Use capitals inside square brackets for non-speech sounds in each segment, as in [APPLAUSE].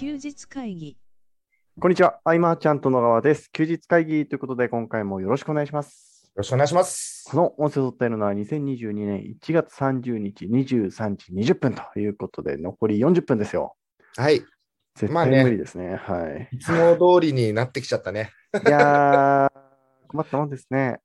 休日会議こんにちは。アイマーちゃんと野川です。休日会議ということで、今回もよろしくお願いします。よろしくお願いします。この音声を撮っているのは2022年1月30日23時20分ということで、残り40分ですよ。はい。絶まあね対無理ですね。はい。いつも通りになってきちゃったね。いやー、[LAUGHS] 困ったもんですね。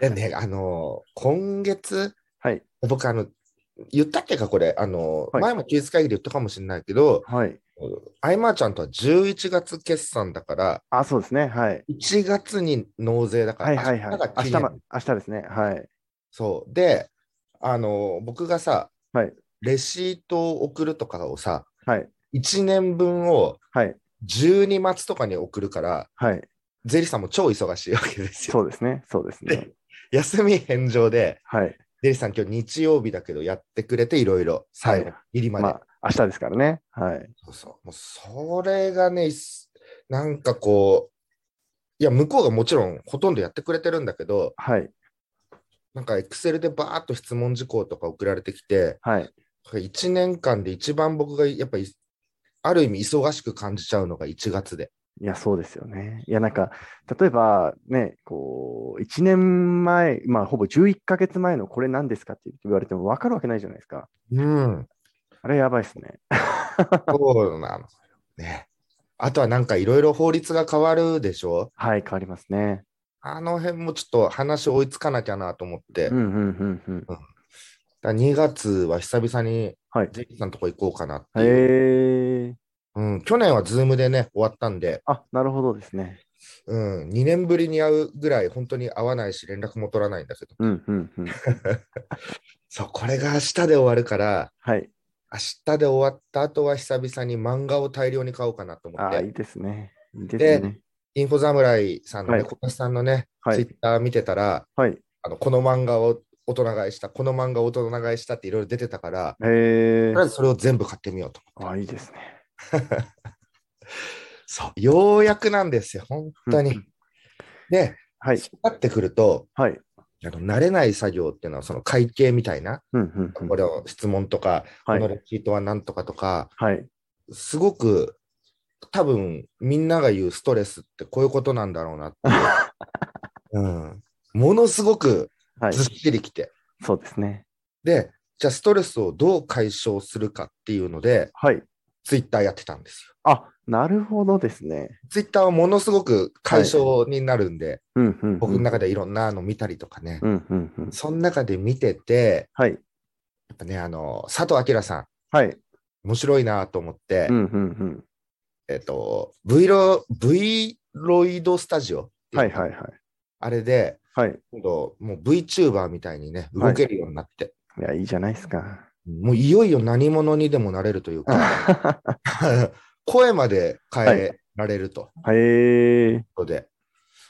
でね、あのー今月、はい。僕、あの、言ったっけか、これ、あのーはい前も休日会議で言ったかもしれないけど、はい。アイマーちゃんとは11月決算だから、あ、そうですね。はい。1月に納税だから、はいはいはい。明日明日ま、明日ですね。はい。そう。で、あのー僕がさ、はい。レシートを送るとかをさ、はい。1年分をはい。12月とかに送るから、はい。税理士さんも超忙しいわけですよ。そうですね。そうですね。休み返上で、はい。デリさん、今日日曜日だけどやってくれて、いろいろ、最後、入りまで。まあ、明日ですからね。はい。そうそう。もうそれがね、なんかこう、いや、向こうがもちろんほとんどやってくれてるんだけど、はい。なんかエクセルでバーっと質問事項とか送られてきて、はい。1年間で一番僕がやっぱり、ある意味忙しく感じちゃうのが1月で。いや、そうですよね。いや、なんか、例えばね、こう、1年前、まあ、ほぼ11ヶ月前のこれ何ですかって言われても分かるわけないじゃないですか。うん。あれやばいですね。[LAUGHS] そうなのよ。ね。あとはなんかいろいろ法律が変わるでしょ？はい、変わりますね。あの辺もちょっと話追いつかなきゃなと思って。うん、うん、うん、うん。だから2月は久々にはい。ジェイさんのとこ行こうかなっていう、へえ。うん。去年はズームでね、終わったんで、あ、なるほどですね。うん、2年ぶりに会うぐらい本当に会わないし、連絡も取らないんだけど、うん、うん、うん。[LAUGHS] そう、これが明日で終わるから、はい。明日で終わった後は久々に漫画を大量に買おうかなと思っあ、いて、いですね。いいですね。インフォ侍さんのね、はい小林さんのね、はいツイッター見てたら、はい。あのこの漫画を大人買いした、この漫画を大人買いしたっていろいろ出てたから、とりあえ。ずそれを全部買ってみようと。あ、いいですね。[LAUGHS] そう、ようやくなんですよ、本当にうん。で、はい。そうなってくると、はい。あの慣れない作業っていうのは、その会計みたいな、うん、うん、うん。これを質問とか、はい。このレシートは何とかとか、はい。すごく多分みんなが言うストレスってこういうことなんだろうなっていう、[LAUGHS] うん、ものすごくはい。ずっしりきて、そうですね。で、じゃあストレスをどう解消するかっていうので、はい。ツイッターやってたんですよ。あ、なるほどですね。ツイッターはものすごく解消になるんで。僕の中でいろんなの見たりとかね、うん、うん、うん。その中で見てて、はい。やっぱね、あの、佐藤明さん、はい。面白いなと思って、うん、うん、うん。えっと、V ロ、V ロイドスタジオはい、はい、はい。あれで、はい。今度、もう VTuber みたいにね、はい動けるようになって、いや、いいじゃないですか。もういよいよ何者にでもなれるというか、[LAUGHS] 声まで変えられるとへえ。ことで、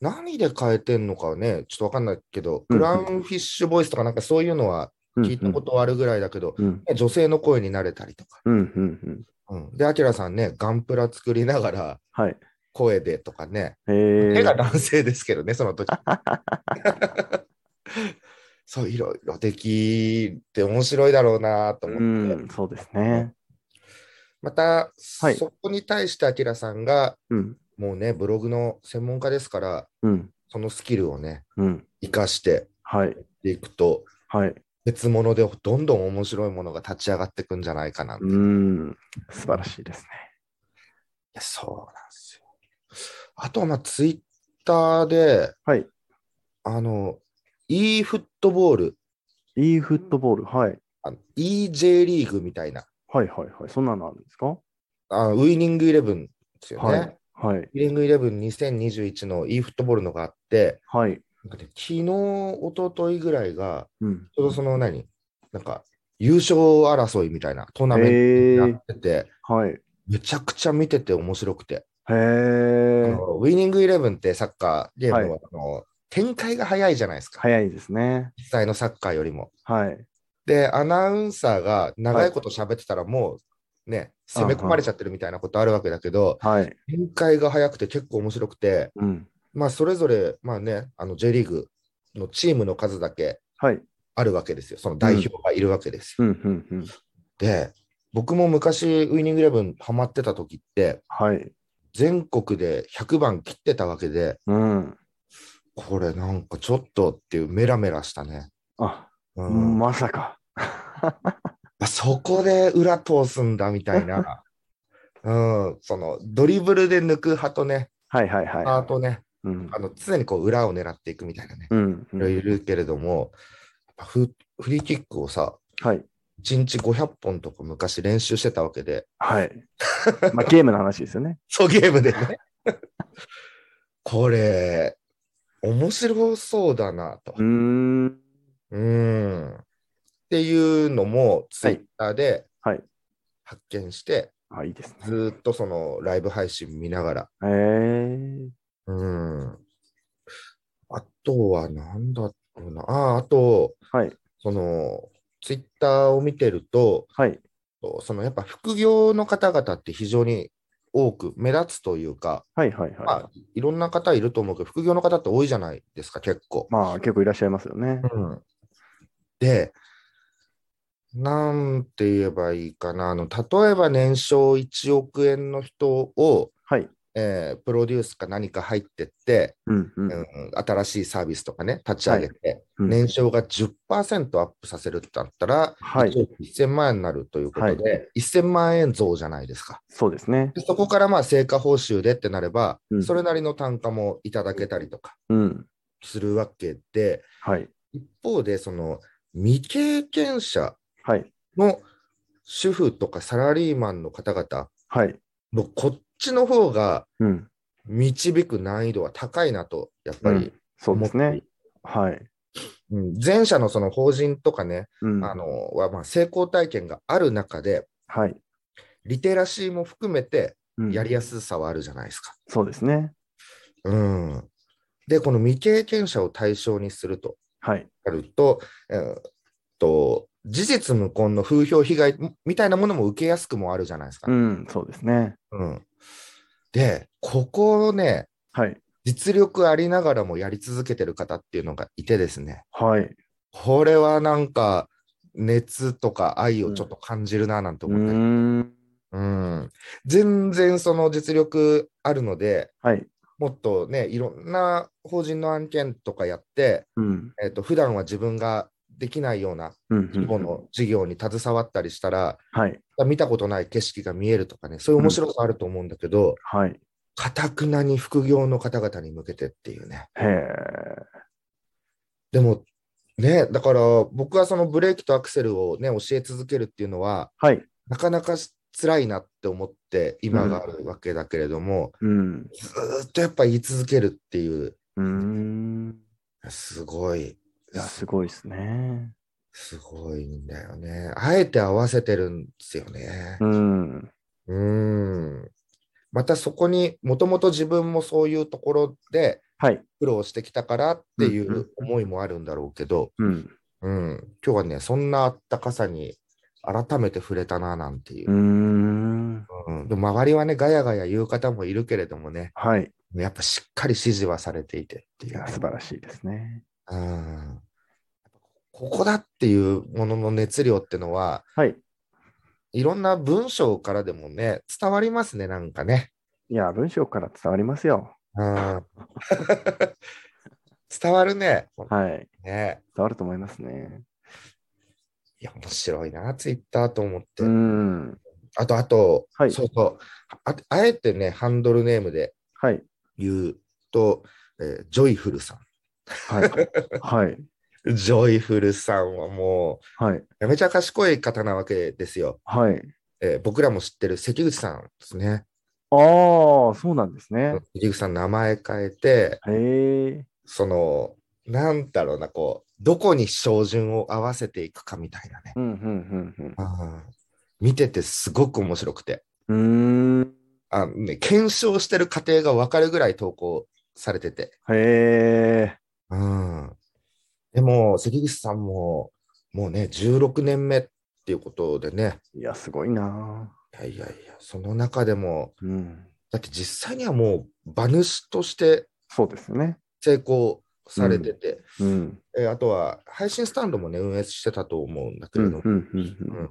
何で変えてんのかね、ちょっとわかんないけど、うんクラウンフィッシュボイスとかなんかそういうのは聞いたことはあるぐらいだけど、うん、女性の声になれたりとか。うん、うん、うん。うん、で、アキラさんね、ガンプラ作りながらはい。声でとかね、へえ。手が男性ですけどね、その時。[LAUGHS] そう、いろいろできて面白いだろうなとう思って。ん、そうですね。また、はいそこに対してアキラさんが、うん、もうね、ブログの専門家ですから、うん、そのスキルをね、うん。生かしてはい。いくと、はい。別物でどんどん面白いものが立ち上がっていくんじゃないかなって。ういん、素晴らしいですね。やそうなんですよ。あとは、まあ、ツイッターで、はい。あの、e フットボール、e フットボール。はい。あの EJ リーグみたいな、はい、はい、はい。そんなのあるんですか？あウイニングイレブンですよね。はい。はい。ウイニングイレブン2021の e フットボールのがあって、はい。なんかね、昨日、一昨日ぐらいが、うん。ちょうどその何、なんか優勝争いみたいなトーナメントになってて、はい。めちゃくちゃ見てて面白くて、へあえ。のウイニングイレブンってサッカーゲームは、はいあの展開が早いじゃないですか、早いですね。実際のサッカーよりも。はい。で、アナウンサーが長いこと喋ってたら、もうね、攻め込まれちゃってるみたいなことあるわけだけど、はい。展開が早くて結構面白くて、うん。まあ、それぞれ、まあね、あの J リーグのチームの数だけはい。あるわけですよ。その代表がいるわけですよ。うん、うん、うん。で、僕も昔ウイニングイレブンハマってた時って、はい。全国で100番切ってたわけで、うん。これなんかちょっとっていうメラメラしたね。あ、うんまさか。[LAUGHS] あそこで裏通すんだみたいな。[LAUGHS] うん、そのドリブルで抜く派とね、はいはいはい。あとね、うんあ。の常にこう裏を狙っていくみたいなね、うん。いろいるけれども、フフリーキックをさ、はい。1日500本とか昔練習してたわけで、はい。まあ、ゲームの話ですよね。[LAUGHS] そうゲームでね。これ、面白そうだなとうー。ん。うん。っていうのもツイッターではい。発見して、あ、いいですね。ずーっとそのライブ配信見ながら、へえ。うん。あとはなんだろうな。ああ、あと、はい。その、ツイッターを見てると、はい。そのやっぱ副業の方々って非常に多く目立つというか、はいはいまはあ、いろんな方いると思うけど、副業の方って多いじゃないですか、結構い。。まあ、結構いらっしゃいますよね。うん、で、なんて言えばいいかな、あの例えば年商1億円の人を、はい。えープロデュースか何か入ってって、うんうん。うん新しいサービスとかね、立ち上げて、うん年商が10%アップさせるってなったら、はい1億1000万円になるということで、1000万円増じゃないですか。そうですね。でそこからまあ成果報酬でってなれば、うんそれなりの単価もいただけたりとかうん。するわけで、はい。一方で、その未経験者はい。の主婦とかサラリーマンの方々はい。のこっちの方がうん。導く難易度は高いなと、やっぱりそうですね。はい。うん前者のその法人とかね、うん。あのはまあ成功体験がある中で、はい。リテラシーも含めてうんやりやすさはあるじゃないですか。そうですね。うん、で、この未経験者を対象にするとはい。なると、えーっと、事実無根の風評被害みたいなものも受けやすくもあるじゃないですか。うん。そうですね。うんで、ここをね、はい。実力ありながらもやり続けてる方っていうのがいてですね、はい。これはなんか熱とか愛をちょっと感じるななんてうー思って、ん。うん全然その実力あるので、はい。もっとね、いろんな法人の案件とかやって、うん。えっと普段は自分ができないようなうん。規模の事業に携わったりしたら、はい。見たことない景色が見えるとかね、そういう面白さあると思うんだけど、はい。かたくなに副業の方々に向けてっていうね。でも、ね、だから僕はそのブレーキとアクセルをね、教え続けるっていうのは、はい。なかなか辛いなって思って今があるわけだけれども、うん。ずーっとやっぱ言い続けるっていう、うーん。すごい、すごいですね。すごいんだよね。あえて合わせてるんですよね。うん。うーん。またそこにもともと自分もそういうところではい。苦労してきたからっていう思いもあるんだろうけど、うん。うん、今日はね、そんなあったかさに改めて触れたななんていううー。ん。うん、でも周りはね、ガヤガヤ言う方もいるけれどもね、はい。やっぱしっかり指示はされていてっていう素晴らしいですね。うん。ここだっていうものの熱量ってのは、はい。いろんな文章からでもね、伝わりますね、なんかね。いや、文章から伝わりますよ。うん、[LAUGHS] 伝わるね。はい。ね伝わると思いますね。いや、面白いな、ツイッターと思って。うん。あと、あと、はいそうそうあ。あえてね、ハンドルネームではい。言うと、えージョイフルさん。はい。はい。ジョイフルさんはもはい。う、めちゃ賢い方なわけですよ。はい。えー僕らも知ってる関口さんですね。ああ、そうなんですね。関口さん、名前変えて、へえ。その、なんだろうな、こう、どこに照準を合わせていくかみたいなね。うん、うん、うん、うん見ててすごく面白くて。うん。あのね、検証してる過程が分かるぐらい投稿されてて。へえ。うん。でも、関口さんも、もうね、16年目っていうことでね、いや、すごいな。いやいやいや、その中でも、うん。だって実際にはもう、馬主としてそうですよね。成功されてて、うん。えあとは配信スタンドもね、運営してたと思うんだけうん、れど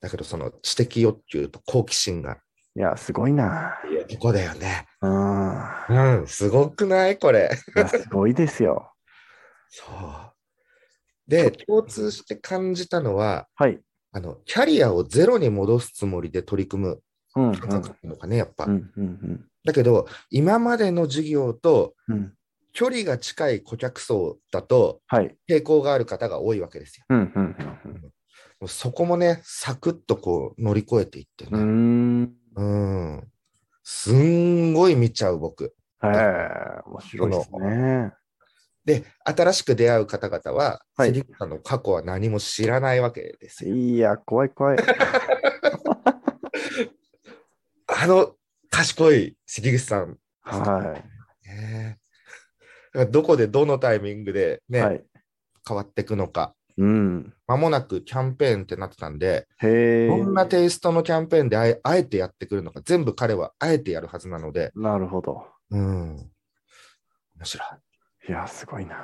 だけどその知的欲求と好奇心が、いや、すごいな。ここだよね。うん。うん、すごくないこれ。いや、すごいですよ。そう。で、共通して感じたのは、はい。あの、キャリアをゼロに戻すつもりで取り組むうん、うん。感覚っていうのかね、やっぱ。うん、うん、だけど、今までの授業と。距離が近い顧客層だとはい。抵抗がある方が多いわけですよ。そこもね、サクッとこう乗り越えていってね。ーん。うん。すんごい見ちゃう僕。へえ、面白いですね。で、新しく出会う方々は、はい関口さんの過去は何も知らないわけですよ。いや、怖い怖い。あの賢い関口さん、はね。だからどこでどのタイミングでい。ね、はい。変わっていくのか。うん。間もなくキャンペーンってなってたんで、へえ。どんなテイストのキャンペーンであえあえてやってくるのか、全部彼はあえてやるはずなので、なるほど。うん。面白い。いや、すごいな。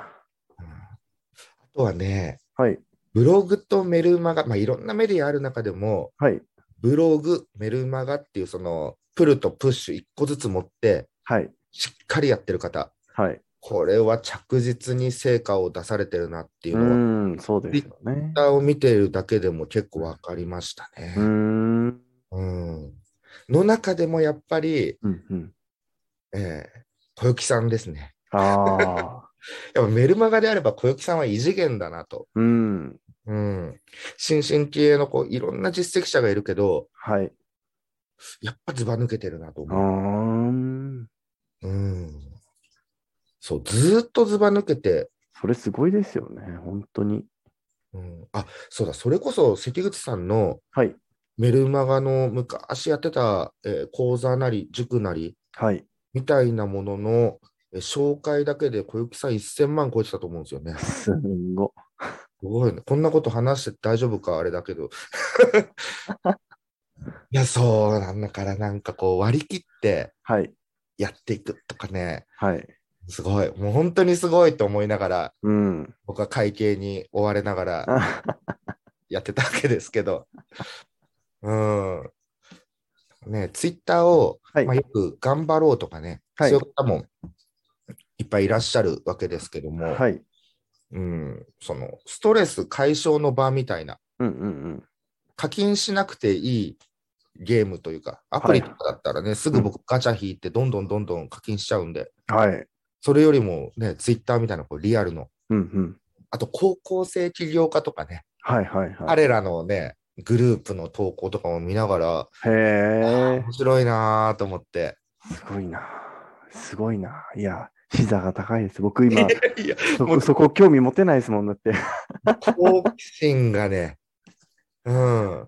うんあとはね、はい。ブログとメルマガ、まあ、いろんなメディアある中でも、はい。ブログ、メルマガっていうそのプルとプッシュ1個ずつ持って、はい。しっかりやってる方、はい。これは着実に成果を出されてるなっていううのは、ん、そうですよね。Twitter を見ているだけでも結構わかりましたねう。ん。うん。の中でもやっぱり、うん、うん。えー小雪さんですね。ああ。[LAUGHS] やっぱメルマガであれば小雪さんは異次元だなと。うん。うん。新進気鋭のこういろんな実績者がいるけど、はい。やっぱずば抜けてるなとあ思う。ーうん。そう、ずーっとずば抜けて、それすごいですよね。本当に。うん、あ、そうだ、それこそ関口さんのはい。メルマガの昔やってた、えー講座なり塾なりはい。みたいなものの、えー紹介だけで小雪さん1000万超えてたと思うんですよね。すすんご。ごいね。こんなこと話して大丈夫か？あれだけど。[LAUGHS] いや、そうなんだから、なんかこう割り切ってはい。やっていくとかね、はい。すごい。もう本当にすごいと思いながら、うん。僕は会計に追われながらあ [LAUGHS] やってたわけですけど。うん。ね、ツイッターを、はいまあ、よく頑張ろうとかね、はいそういう方もいっぱいいらっしゃるわけですけども、はい。うん、そのストレス解消の場みたいな、うんうんうん。課金しなくていいゲームというか、アプリとかだったらね、すぐ僕ガチャ引いて、どんどんどんどん課金しちゃうんで、はい。それよりもね、ツイッターみたいなこうリアルの、うんうん。あと高校生起業家とかね、はいはいはい。彼らのね、グループの投稿とかを見ながら、へえ。面白いなと思って。すごいな。すごいな。いや、視座が高いです。僕今、[LAUGHS] いや、そこ、そこ興味持てないですもんだって。好奇心がね、うん。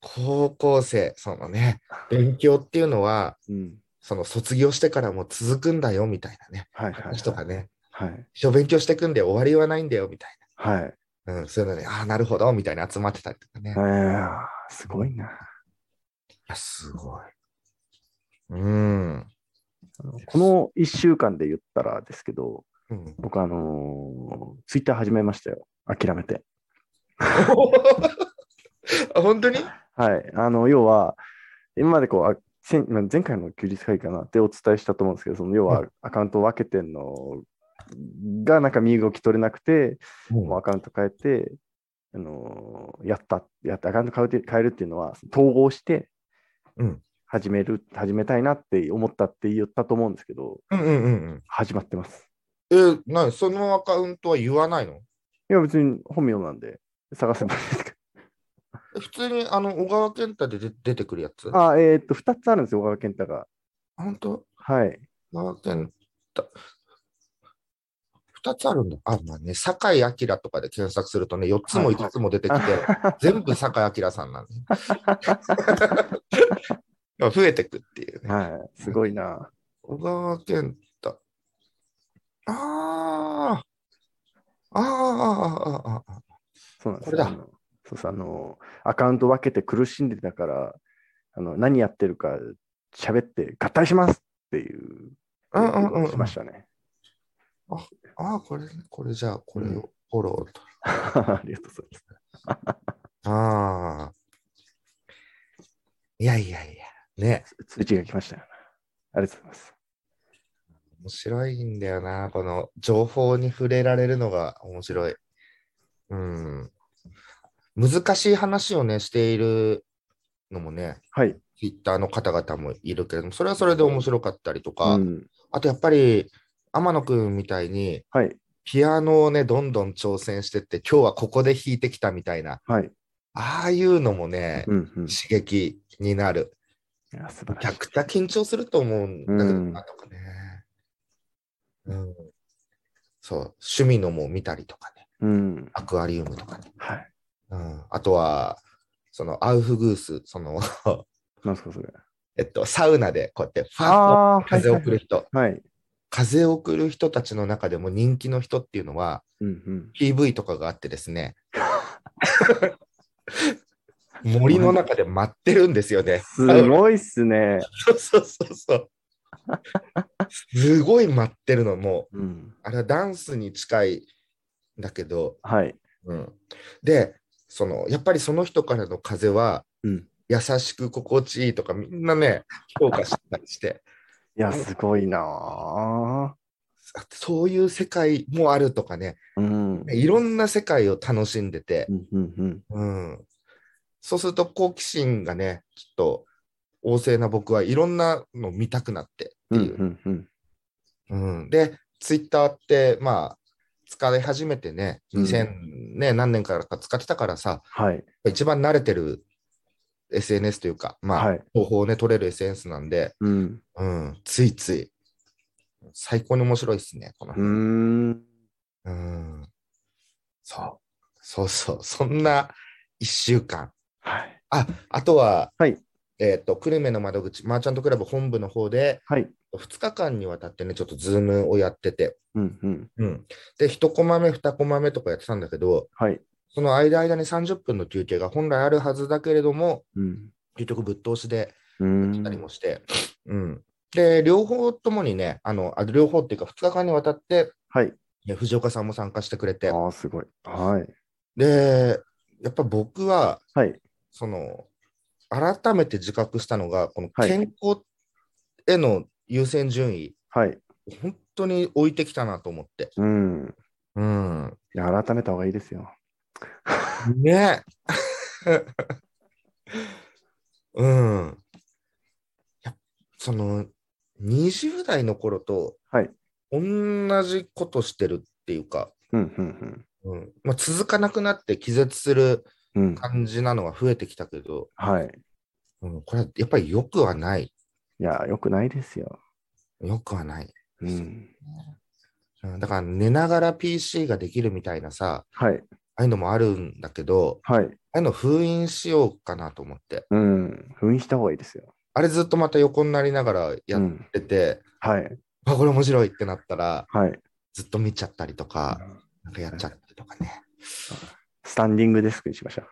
高校生、そのね、勉強っていうのは、うん。その卒業してからも続くんだよみたいなね、はいはい、話とかね、はい。一生勉強していくんで終わりはないんだよみたいはい。な。うん、そういうのね、ああ、なるほど、みたいな集まってたりとかね。えいー、すごいな。や、すごい。うん。あのこの1週間で言ったらですけど、うん、僕あのツイッター始めましたよ。諦めて。[LAUGHS] あ本当に？はい。あの、要は、今までこう、あ前前回の休日会議かなってお伝えしたと思うんですけど、その要ははアカウントを分けてんのがなんか身動き取れなくて、もうアカウント変えて、あのやった、やった、アカウント変えて変えるっていうのは、統合してうん始める、始めたいなって思ったって言ったと思うんですけど、うんうんうんうん。始まってます。えー、なにそのアカウントは言わないの？いや、別に本名なんで、探せばいいですかえ普通にあの小川健太で出出てくるやつ？あ、えっ、と、2つあるんですよ、小川健太が。本当？はい。小川健太。二つあるんだ。あ、まあね、酒井明とかで検索するとね、4つも5つも出てきて、[LAUGHS] 全部酒井明さんなんで。[LAUGHS] 増えてくっていうね。はい。すごいな。小川健太。ああ。ああ、ああ、ああ。そうなんですこそうそうあの、アカウント分けて苦しんでたから、あの何やってるか喋って合体しますっていう、うんうんうんうんしましたね。ああ、これ、これじゃあ、これをフォローと。[LAUGHS] ありがとうございます。[LAUGHS] ああ。いやいやいや、ね、通知が来ましたよ。ありがとうございます。面白いんだよな、この情報に触れられるのが面白い。うん。難しい話をね、しているのもね、はい。ツイッターの方々もいるけれども、それはそれで面白かったりとか、うん。あとやっぱり天野くんみたいに、はい。ピアノをね、どんどん挑戦してって、今日はここで弾いてきたみたいな、はい。ああいうのもね、うんうん。刺激になる。いや、素晴らしい。逆だ緊張すると思うんだけどうんなとかね。うん。そう、趣味のも見たりとかね、うん。アクアリウムとかね。はい。うん。あとは、そのアウフグース、その、[LAUGHS] なすか、それ。えっと、サウナでこうやってファーッああ、と風を送る人、はい。風を送る人たちの中でも人気の人っていうのは、うんうん。PV とかがあってですね、[LAUGHS] 森の中で待ってるんですよね。すごいっすね。そうそうそうそう。すごい待ってるのもう、うん。あれはダンスに近いんだけど、はい。うん、で、そのやっぱりその人からの風はうん。優しく心地いいとかみんなね、評価したりして、いや、すごいなぁ。そういう世界もあるとかね、うん。いろんな世界を楽しんでてう、んうんうん。うん、そうすると好奇心がね、ちょっと旺盛な僕はいろんなの見たくなってってうんいう。うんうん。うん、で、ツイッターって、まあ、使い始めてね、うん2000、ね、何年からか使ってたからさ、はい。一番慣れてる SNS というか、まあ、はい情報をね、取れる SNS なんで、うん。うん、ついつい、最高に面白いですね、このうー。ん。うん。そう。そうそう。そんな1週間。はい。あ、あとは、はい。えっ、と、久留米の窓口、マーチャントクラブ本部の方で、はい。2日間にわたってね、ちょっとズームをやってて、うんうん。うん。で、1コマ目、2コマ目とかやってたんだけど、はい。その間間に30分の休憩が本来あるはずだけれども、うん。結局ぶっ通しでうー来たりん。もして、うん。で、両方ともにね、あの、あ両方っていうか2日間にわたって、はい。ね藤岡さんも参加してくれて、ああ、すごい。はい。で、やっぱ僕は、はい。その、改めて自覚したのが、このはい健康への優先順位、はい。本当に置いてきたなと思って。うん。うん。いや、改めた方がいいですよ。ね [LAUGHS] うん。やその、20代の頃とはい。同じことしてるっていうか、うんうんうんまあ、続かなくなって気絶する。感じなのが増えてきたけど、はい。うん、これはやっぱり良くはない。いや、よくないですよ。良くはない。うん。うんだから寝ながら PC ができるみたいなさ、はい。ああいうのもあるんだけど、はい。ああいうの封印しようかなと思って。うん。封印した方がいいですよ。あれずっとまた横になりながらやっうん。てて、はい。あ、これ面白いってなったら、はい。ずっと見ちゃったりとか、なんかやっちゃったりとかね。スタンディングデスクにしましょう。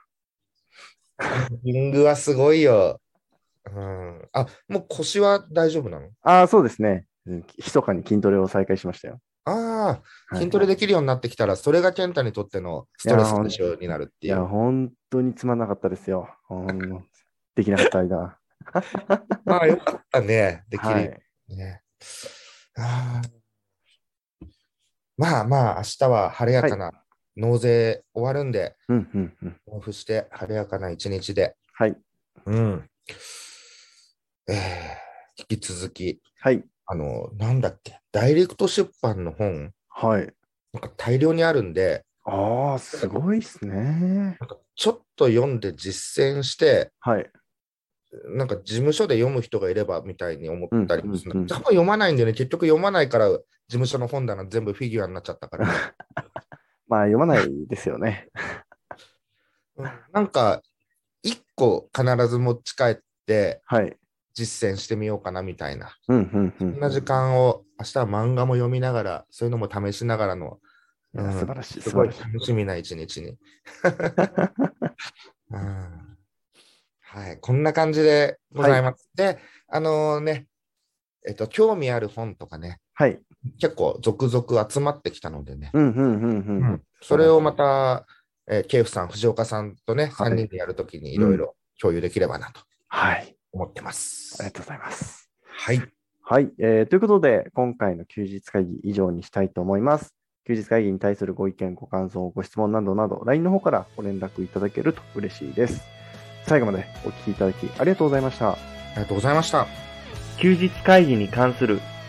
リングはすごいよ。うん。あ、もう腰は大丈夫なの？ああ、そうですね。うん密かに筋トレを再開しましたよ。ああ、はい筋トレできるようになってきたら、それが健太にとってのストレス解消になるっていや、いう。本当につまんなかったですよ。できなかった間。[LAUGHS] まあ、よかったね。できるよはい。ね。あーまあまあ、明日は晴れやかな納税終わるんで、うんうんうん。オフして晴れやかな一日で、はい。うん。えー引き続き、はい。あの、なんだっけ、ダイレクト出版の本、はい。なんか大量にあるんで、ああ、すごいっすね。なんかちょっと読んで実践して、はい。なんか事務所で読む人がいればみたいに思ったりもする、うんうんうん多分読まないんだよね。結局読まないから、事務所の本棚全部フィギュアになっちゃったから。[LAUGHS] まあ、読まないですよね。うんなんか、一個必ず持ち帰ってはい。実践してみようかなみたいな。うんうんうん。そんな時間を、明日は漫画も読みながら、そういうのも試しながらの、うん素晴らしい、すごい。楽しみな一日に。[LAUGHS] うんはい、こんな感じでございます。で、あのね、えっと、興味ある本とかね、はい。結構続々集まってきたのでね、うんうんうんうん。それをまた、えー、ケイフさん、藤岡さんとね、はい3人でやるときにいろいろ共有できればなとはい。思ってます。ありがとうございます。はい。はい、えーということで、今回の休日会議以上にしたいと思います。休日会議に対するご意見、ご感想、ご質問などなど、LINE の方からご連絡いただけると嬉しいです。最後までお聞きいただきありがとうございました。ありがとうございました。休日会議に関する